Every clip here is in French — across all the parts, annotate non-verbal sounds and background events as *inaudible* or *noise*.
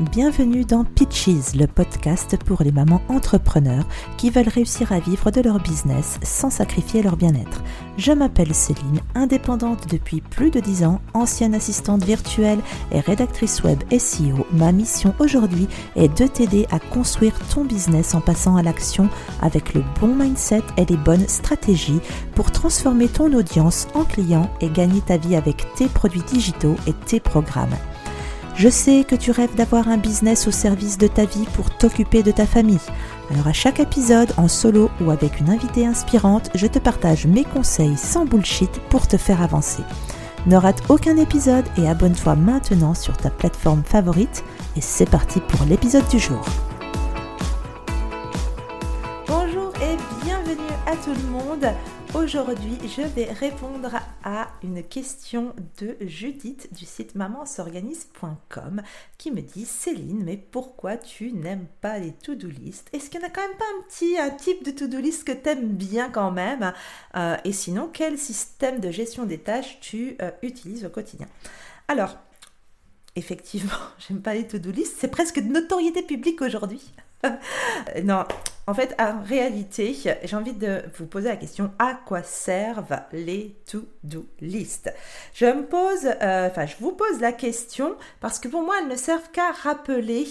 Bienvenue dans Pitches, le podcast pour les mamans entrepreneurs qui veulent réussir à vivre de leur business sans sacrifier leur bien-être. Je m'appelle Céline, indépendante depuis plus de 10 ans, ancienne assistante virtuelle et rédactrice web SEO. Ma mission aujourd'hui est de t'aider à construire ton business en passant à l'action avec le bon mindset et les bonnes stratégies pour transformer ton audience en client et gagner ta vie avec tes produits digitaux et tes programmes. Je sais que tu rêves d'avoir un business au service de ta vie pour t'occuper de ta famille. Alors à chaque épisode, en solo ou avec une invitée inspirante, je te partage mes conseils sans bullshit pour te faire avancer. Ne rate aucun épisode et abonne-toi maintenant sur ta plateforme favorite. Et c'est parti pour l'épisode du jour. Bonjour et bienvenue à tout le monde. Aujourd'hui, je vais répondre à une question de Judith du site mamansorganise.com qui me dit Céline, mais pourquoi tu n'aimes pas les to-do list? Est-ce qu'il n'y en a quand même pas un petit type de to-do list que tu aimes bien quand même? Euh, Et sinon, quel système de gestion des tâches tu euh, utilises au quotidien? Alors, effectivement, *laughs* j'aime pas les to-do list, c'est presque de notoriété publique aujourd'hui. *laughs* non, en fait, en réalité, j'ai envie de vous poser la question à quoi servent les to-do list? Je me pose, euh, je vous pose la question parce que pour moi, elles ne servent qu'à rappeler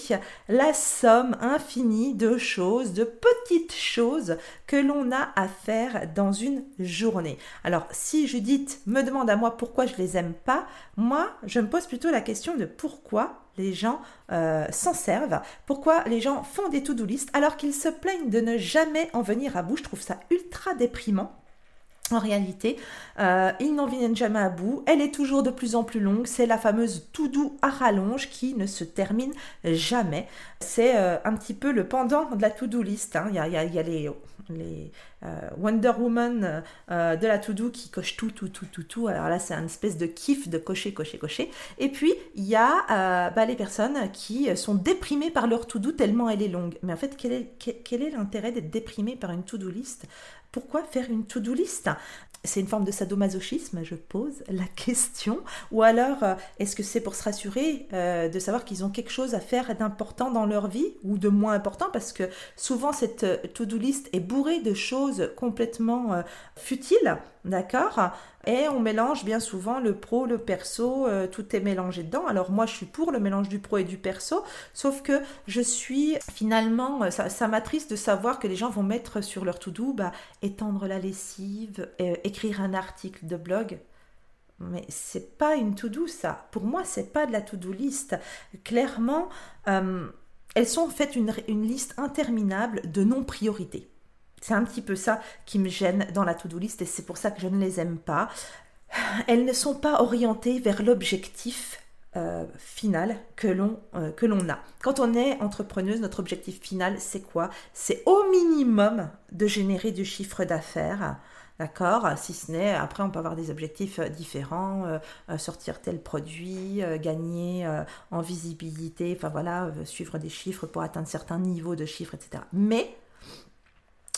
la somme infinie de choses, de petites choses que l'on a à faire dans une journée. Alors, si Judith me demande à moi pourquoi je les aime pas, moi, je me pose plutôt la question de pourquoi les gens euh, s'en servent, pourquoi les gens font des to-do list alors qu'ils se plaignent de ne jamais en venir à bout? Je trouve ça ultra déprimant. En réalité, euh, ils n'en viennent jamais à bout. Elle est toujours de plus en plus longue. C'est la fameuse tout doux à rallonge qui ne se termine jamais. C'est euh, un petit peu le pendant de la to-do list. Hein. Il, y a, les, euh, Wonder Woman de la to-do qui coche tout, tout, tout, tout, tout. Alors là, c'est une espèce de kiff de cocher, cocher, cocher. Et puis, il y a bah, les personnes qui sont déprimées par leur to-do tellement elle est longue. Mais en fait, quel est, quel est l'intérêt d'être déprimé par une to-do list? Pourquoi faire une to-do list? C'est une forme de sadomasochisme, je pose la *laughs* question. Ou alors, euh, est-ce que c'est pour se rassurer euh, de savoir qu'ils ont quelque chose à faire d'important dans leur vie ou de moins important? Parce que souvent, cette euh, to-do list est bourrée de choses complètement futiles, d'accord? Et on mélange bien souvent le pro, le perso, tout est mélangé dedans. Alors moi, je suis pour le mélange du pro et du perso, sauf que je suis finalement, ça, m'attriste de savoir que les gens vont mettre sur leur to-do, bah, étendre la lessive, écrire un article de blog, mais c'est pas une to-do ça. Pour moi, c'est pas de la to-do list. Clairement, euh, elles sont en fait une, une liste interminable de non-priorités. C'est un petit peu ça qui me gêne dans la to-do list et c'est pour ça que je ne les aime pas. Elles ne sont pas orientées vers l'objectif euh, final que l'on euh, que l'on a. Quand on est entrepreneuse, notre objectif final, c'est quoi? C'est au minimum de générer du chiffre d'affaires D'accord? Si ce n'est, après, on peut avoir des objectifs euh, différents, sortir tel produit, gagner en visibilité, enfin voilà, suivre des chiffres pour atteindre certains niveaux de chiffres, etc. Mais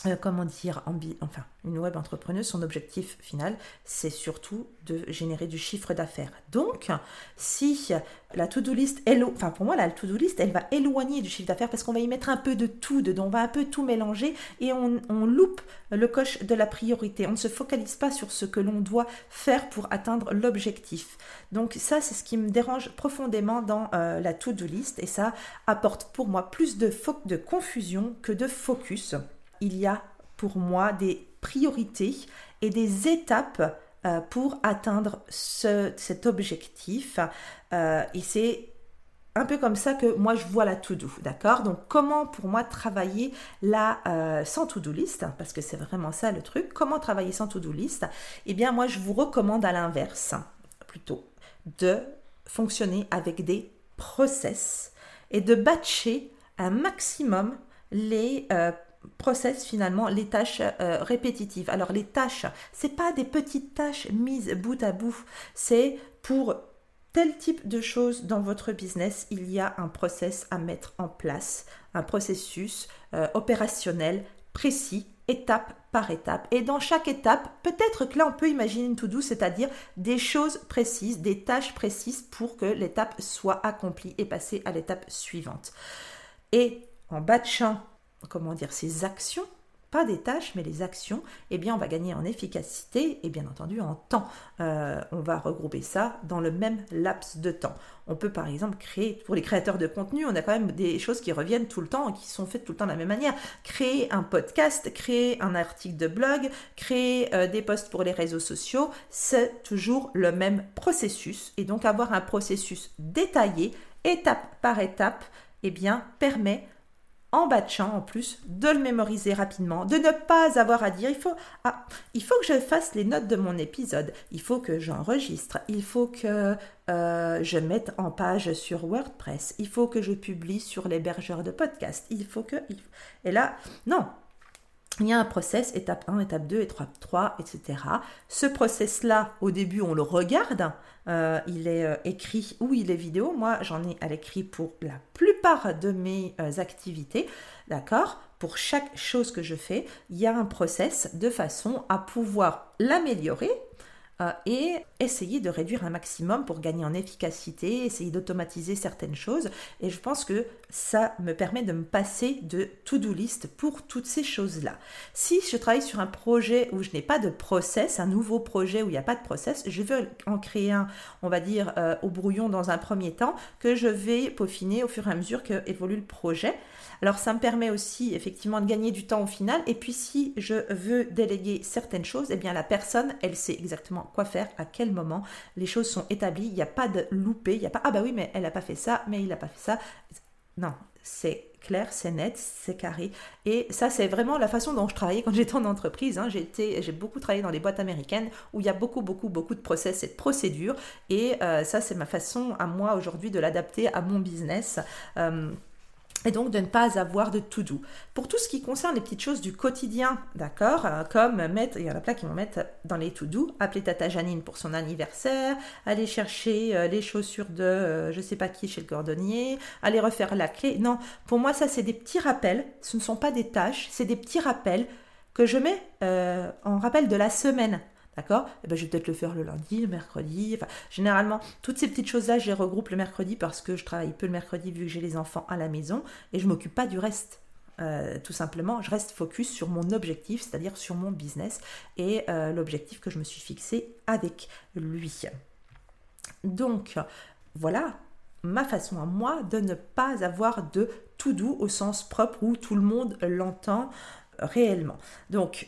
euh, comment dire, enfin, une web entrepreneuse, son objectif final, c'est surtout de générer du chiffre d'affaires. Donc, si la to-do list, enfin pour moi, la to-do list, elle va éloigner du chiffre d'affaires parce qu'on va y mettre un peu de tout dedans, on va un peu tout mélanger et on, loupe le coche de la priorité. On ne se focalise pas sur ce que l'on doit faire pour atteindre l'objectif. Donc ça, c'est ce qui me dérange profondément dans euh, la to-do list et ça apporte pour moi plus de, de confusion que de focus il y a pour moi des priorités et des étapes euh, pour atteindre cet objectif. Euh, et c'est un peu comme ça que moi je vois la to-do, d'accord? Donc comment pour moi travailler la euh, sans to-do list, parce que c'est vraiment ça le truc, comment travailler sans to-do list? Eh bien moi je vous recommande à l'inverse, plutôt, de fonctionner avec des process et de batcher un maximum les process finalement les tâches euh, répétitives. Alors les tâches, c'est pas des petites tâches mises bout à bout, c'est pour tel type de choses dans votre business, il y a un process à mettre en place, un processus euh, opérationnel précis étape par étape. Et dans chaque étape, peut-être que là, on peut imaginer une to-do, c'est-à-dire des choses précises, des tâches précises pour que l'étape soit accomplie et passer à l'étape suivante. Et en batchant, comment dire, ces actions, pas des tâches, mais les actions, eh bien, on va gagner en efficacité et bien entendu en temps. Euh, on va regrouper ça dans le même laps de temps. On peut par exemple créer, pour les créateurs de contenu, on a quand même des choses qui reviennent tout le temps et qui sont faites tout le temps de la même manière. Créer un podcast, créer un article de blog, créer euh, des posts pour les réseaux sociaux, c'est toujours le même processus. Et donc avoir un processus détaillé, étape par étape, eh bien, permet en batchant en plus, de le mémoriser rapidement, de ne pas avoir à dire il faut ah, il faut que je fasse les notes de mon épisode, il faut que j'enregistre, il faut que euh, je mette en page sur WordPress, il faut que je publie sur l'hébergeur de podcast, il faut que et là non, il y a un process, étape 1, étape 2, étape 3, etc. Ce process-là, au début, on le regarde. Euh, il est euh, écrit ou il est vidéo. Moi, j'en ai à l'écrit pour la de mes euh, activités. D'accord? Pour chaque chose que je fais, il y a un process de façon à pouvoir l'améliorer euh, et essayer de réduire un maximum pour gagner en efficacité, essayer d'automatiser certaines choses. Et je pense que ça me permet de me passer de to-do list pour toutes ces choses-là. Si je travaille sur un projet où je n'ai pas de process, un nouveau projet où il n'y a pas de process, je veux en créer un, on va dire, euh, au brouillon dans un premier temps, que je vais peaufiner au fur et à mesure que évolue le projet. Alors ça me permet aussi effectivement de gagner du temps au final. Et puis si je veux déléguer certaines choses, eh bien la personne, elle sait exactement quoi faire, à quel moment. Les choses sont établies, il n'y a pas de loupé, il n'y a pas ah bah oui mais elle n'a pas fait ça, mais il n'a pas fait ça. Non, c'est clair, c'est net, c'est carré. Et ça, c'est vraiment la façon dont je travaillais quand *laughs* j'étais en entreprise. Hein. J'ai beaucoup travaillé dans les boîtes américaines où il y a beaucoup, beaucoup, beaucoup de process et de procédures. Et euh, ça, c'est ma façon à moi aujourd'hui de l'adapter à mon business. Euh, et donc de ne pas avoir de tout do. Pour tout ce qui concerne les petites choses du quotidien, d'accord, euh, comme mettre, il y en a plein qui vont mettre dans les to do, appeler Tata Janine pour son anniversaire, aller chercher euh, les chaussures de euh, je sais pas qui chez le cordonnier, aller refaire la clé. Non, pour moi ça c'est des petits rappels, ce ne sont pas des tâches, c'est des petits rappels que je mets en rappel de la semaine. D'accord? Eh ben, Je vais peut-être le faire le lundi, le mercredi. Enfin, généralement, toutes ces petites choses-là, je les regroupe le mercredi parce que je travaille peu le mercredi vu que j'ai les enfants à la maison et je m'occupe pas du reste. Euh, tout simplement, je reste focus sur mon objectif, c'est-à-dire sur mon business et euh, l'objectif que je me suis fixé avec lui. Donc, voilà ma façon à moi de ne pas avoir de tout doux au sens propre où tout le monde l'entend réellement. Donc,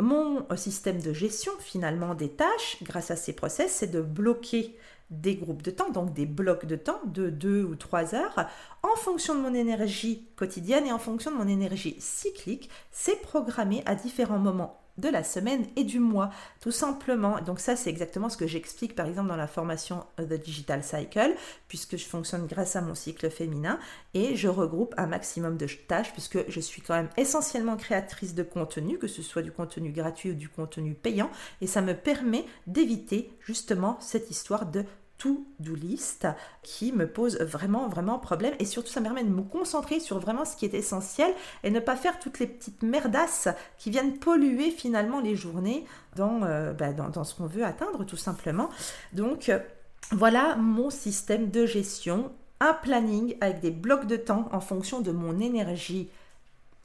mon système de gestion finalement des tâches, grâce à ces process, c'est de bloquer des groupes de temps, donc des blocs de temps de 2 ou 3 heures, en fonction de mon énergie quotidienne et en fonction de mon énergie cyclique, c'est programmé à différents moments de la semaine et du mois, tout simplement. Donc ça, c'est exactement ce que j'explique par exemple dans la formation The Digital Cycle, puisque je fonctionne grâce à mon cycle féminin et je regroupe un maximum de tâches, puisque je suis quand même essentiellement créatrice de contenu, que ce soit du contenu gratuit ou du contenu payant, et ça me permet d'éviter justement cette histoire de to-do list qui me pose vraiment, vraiment problème. Et surtout, ça me permet de me concentrer sur vraiment ce qui est essentiel et ne pas faire toutes les petites merdasses qui viennent polluer finalement les journées dans, euh, bah, dans, ce qu'on veut atteindre tout simplement. Donc, euh, voilà mon système de gestion. Un planning avec des blocs de temps en fonction de mon énergie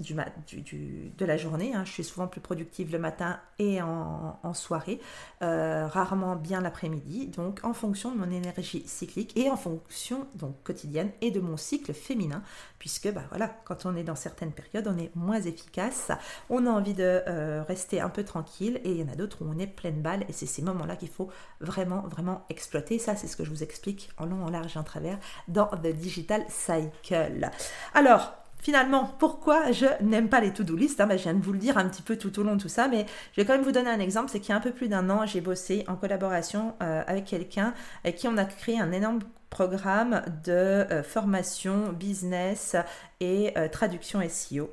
du, du, de la journée. Hein. Je suis souvent plus productive le matin et en, soirée, euh, rarement bien l'après-midi. Donc en fonction de mon énergie cyclique et en fonction donc quotidienne et de mon cycle féminin, puisque bah voilà, quand on est dans certaines périodes, on est moins efficace, on a envie de euh, rester un peu tranquille et il y en a d'autres où on est pleine balle et c'est ces moments-là qu'il faut vraiment vraiment exploiter. Ça c'est ce que je vous explique en long, en large et en travers dans The Digital Cycle. Alors Finalement, pourquoi je n'aime pas les to-do list? Hein, ben, Je viens de vous le dire un petit peu tout au long de tout ça, mais je vais quand même vous donner un exemple. C'est qu'il y a un peu plus d'un an, j'ai bossé en collaboration euh, avec quelqu'un avec qui on a créé un énorme programme de euh, formation business et euh, traduction SEO.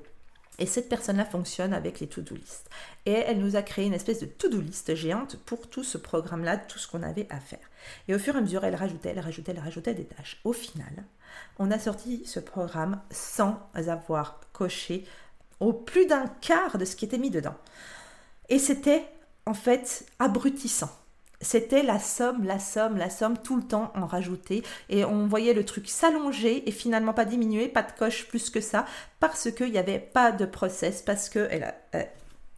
Et cette personne-là fonctionne avec les to-do list. Et elle nous a créé une espèce de to-do list géante pour tout ce programme-là, tout ce qu'on avait à faire. Et au fur et à mesure, elle rajoutait, elle rajoutait, elle rajoutait des tâches. Au final, on a sorti ce programme sans avoir coché au plus d'un quart de ce qui était mis dedans. Et c'était en fait abrutissant. C'était la somme, la somme, la somme, tout le temps en rajouter. Et on voyait le truc s'allonger et finalement pas diminuer, pas de coche plus que ça, parce qu'il n'y avait pas de process, parce qu'elle a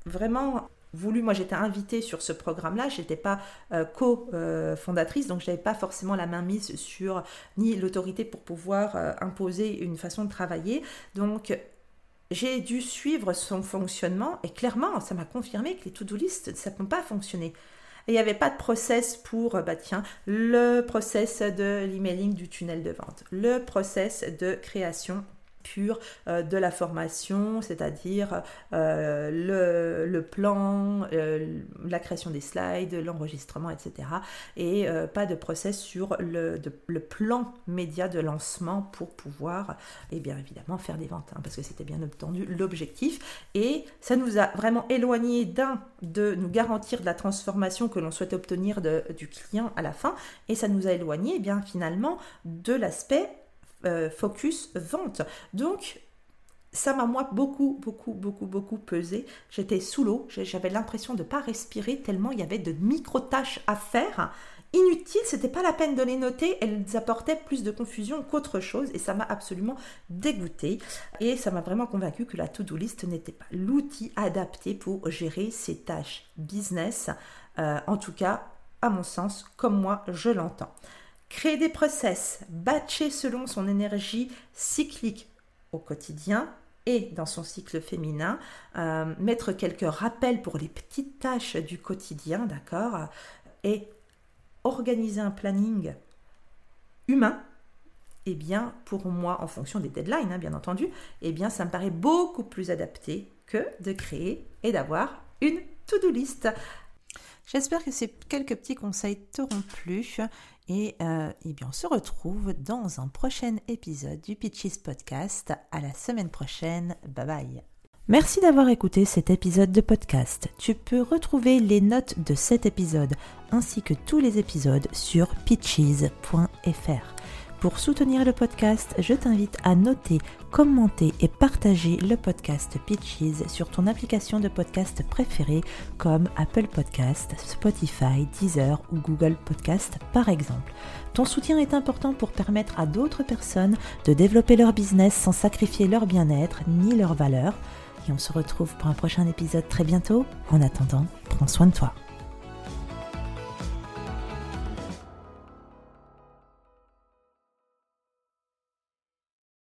vraiment voulu, moi j'étais invitée sur ce programme-là, je n'étais pas euh, co-fondatrice, donc je n'avais pas forcément la main mise sur ni l'autorité pour pouvoir euh, imposer une façon de travailler. Donc j'ai dû suivre son fonctionnement et clairement, ça m'a confirmé que les to-do list, ça ne peut pas fonctionner. Et il n'y avait pas de process pour, euh, bah tiens, le process de l'emailing du tunnel de vente, le process de création pure euh, de la formation, c'est-à-dire euh, le, plan, euh, la création des slides, l'enregistrement, etc. Et pas de process sur le, le, plan média de lancement pour pouvoir, et bien évidemment, faire des ventes, hein, parce que c'était bien entendu l'objectif. Et ça nous a vraiment éloigné d'un, de nous garantir de la transformation que l'on souhaite obtenir du client à la fin, et ça nous a éloigné, eh bien finalement, de l'aspect euh, focus vente. Donc, ça m'a moi beaucoup, beaucoup, beaucoup, beaucoup pesé. J'étais sous l'eau, j'avais l'impression de ne pas respirer tellement il y avait de micro-tâches à faire. Inutiles, c'était pas la peine de les noter, elles apportaient plus de confusion qu'autre chose et ça m'a absolument dégoûté. Et ça m'a vraiment convaincu que la to-do list n'était pas l'outil adapté pour gérer ces tâches business, euh, en tout cas, à mon sens, comme moi je l'entends. Créer des process, batcher selon son énergie cyclique au quotidien et dans son cycle féminin, euh, mettre quelques rappels pour les petites tâches du quotidien, d'accord, et organiser un planning humain, eh bien, pour moi, en fonction des deadlines, hein, bien entendu, eh bien, ça me paraît beaucoup plus adapté que de créer et d'avoir une to-do list. J'espère que ces quelques petits conseils t'auront plu et, euh, eh bien on se retrouve dans un prochain épisode du Pitches Podcast. À la semaine prochaine. Bye bye. Merci d'avoir écouté cet épisode de podcast. Tu peux retrouver les notes de cet épisode ainsi que tous les épisodes sur pitches.fr. Pour soutenir le podcast, je t'invite à noter, commenter et partager le podcast Pitches sur ton application de podcast préférée comme Apple Podcast, Spotify, Deezer ou Google Podcast par exemple. Ton soutien est important pour permettre à d'autres personnes de développer leur business sans sacrifier leur bien-être ni leur valeur. Et on se retrouve pour un prochain épisode très bientôt. En attendant, prends soin de toi.